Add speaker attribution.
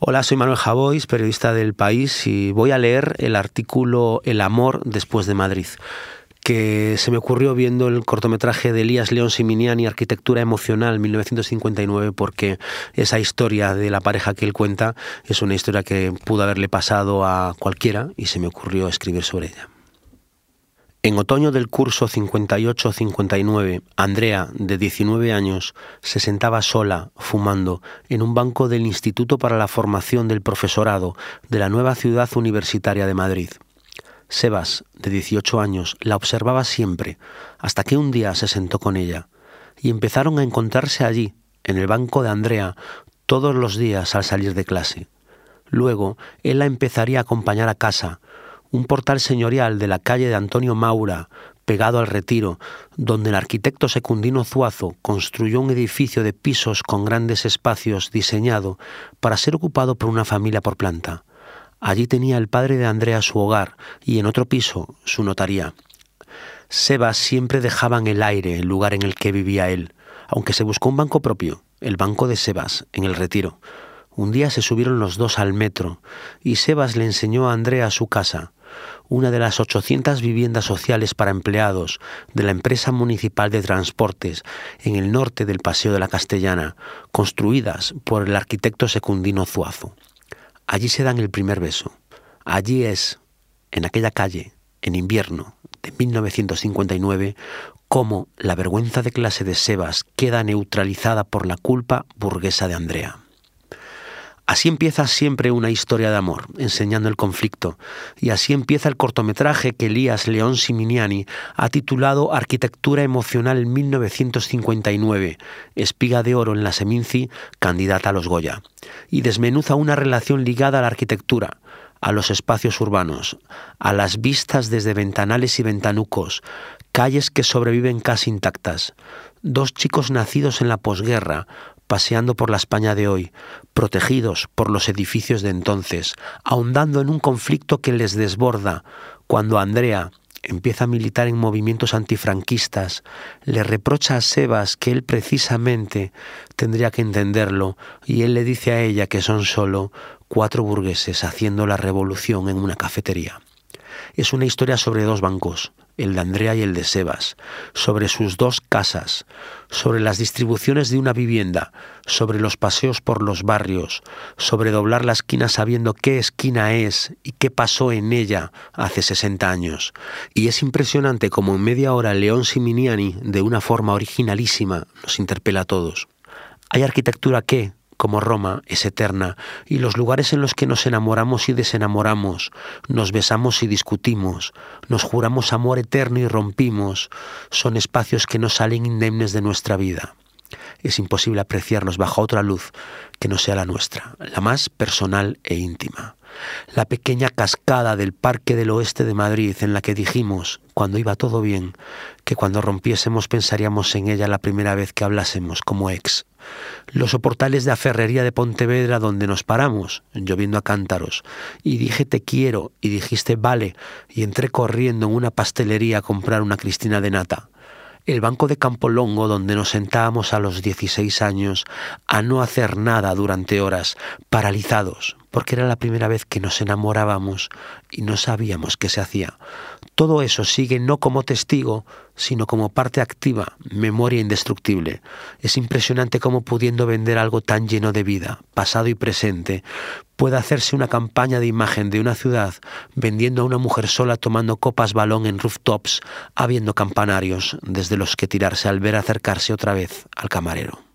Speaker 1: Hola, soy Manuel Javois, periodista del País, y voy a leer el artículo El amor después de Madrid que se me ocurrió viendo el cortometraje de Elías León Siminiani, Arquitectura Emocional, 1959, porque esa historia de la pareja que él cuenta es una historia que pudo haberle pasado a cualquiera y se me ocurrió escribir sobre ella. En otoño del curso 58-59, Andrea, de 19 años, se sentaba sola, fumando, en un banco del Instituto para la Formación del Profesorado de la nueva ciudad universitaria de Madrid. Sebas, de 18 años, la observaba siempre, hasta que un día se sentó con ella, y empezaron a encontrarse allí, en el banco de Andrea, todos los días al salir de clase. Luego, él la empezaría a acompañar a casa, un portal señorial de la calle de Antonio Maura, pegado al retiro, donde el arquitecto secundino Zuazo construyó un edificio de pisos con grandes espacios diseñado para ser ocupado por una familia por planta. Allí tenía el padre de Andrea su hogar y en otro piso su notaría. Sebas siempre dejaba en el aire el lugar en el que vivía él, aunque se buscó un banco propio, el banco de Sebas, en el retiro. Un día se subieron los dos al metro y Sebas le enseñó a Andrea su casa, una de las 800 viviendas sociales para empleados de la empresa municipal de transportes en el norte del Paseo de la Castellana, construidas por el arquitecto secundino Zuazo. Allí se dan el primer beso. Allí es, en aquella calle, en invierno de 1959, cómo la vergüenza de clase de Sebas queda neutralizada por la culpa burguesa de Andrea. Así empieza siempre una historia de amor, enseñando el conflicto, y así empieza el cortometraje que Elías León Siminiani ha titulado Arquitectura Emocional 1959, espiga de oro en la Seminci, candidata a los Goya, y desmenuza una relación ligada a la arquitectura, a los espacios urbanos, a las vistas desde ventanales y ventanucos, calles que sobreviven casi intactas, dos chicos nacidos en la posguerra, paseando por la España de hoy, protegidos por los edificios de entonces, ahondando en un conflicto que les desborda, cuando Andrea empieza a militar en movimientos antifranquistas, le reprocha a Sebas que él precisamente tendría que entenderlo, y él le dice a ella que son solo cuatro burgueses haciendo la revolución en una cafetería. Es una historia sobre dos bancos, el de Andrea y el de Sebas, sobre sus dos casas, sobre las distribuciones de una vivienda, sobre los paseos por los barrios, sobre doblar la esquina sabiendo qué esquina es y qué pasó en ella hace 60 años. Y es impresionante como en media hora León Siminiani, de una forma originalísima, nos interpela a todos. Hay arquitectura que, como Roma, es eterna, y los lugares en los que nos enamoramos y desenamoramos, nos besamos y discutimos, nos juramos amor eterno y rompimos, son espacios que no salen indemnes de nuestra vida. Es imposible apreciarlos bajo otra luz que no sea la nuestra, la más personal e íntima. La pequeña cascada del Parque del Oeste de Madrid en la que dijimos, cuando iba todo bien, que cuando rompiésemos pensaríamos en ella la primera vez que hablásemos como ex los soportales de Ferrería de Pontevedra donde nos paramos, lloviendo a cántaros, y dije te quiero, y dijiste vale, y entré corriendo en una pastelería a comprar una cristina de nata. El banco de Campolongo donde nos sentábamos a los 16 años a no hacer nada durante horas, paralizados, porque era la primera vez que nos enamorábamos y no sabíamos qué se hacía. Todo eso sigue no como testigo, sino como parte activa, memoria indestructible. Es impresionante cómo pudiendo vender algo tan lleno de vida, pasado y presente, puede hacerse una campaña de imagen de una ciudad vendiendo a una mujer sola tomando copas balón en rooftops, habiendo campanarios desde los que tirarse al ver acercarse otra vez al camarero.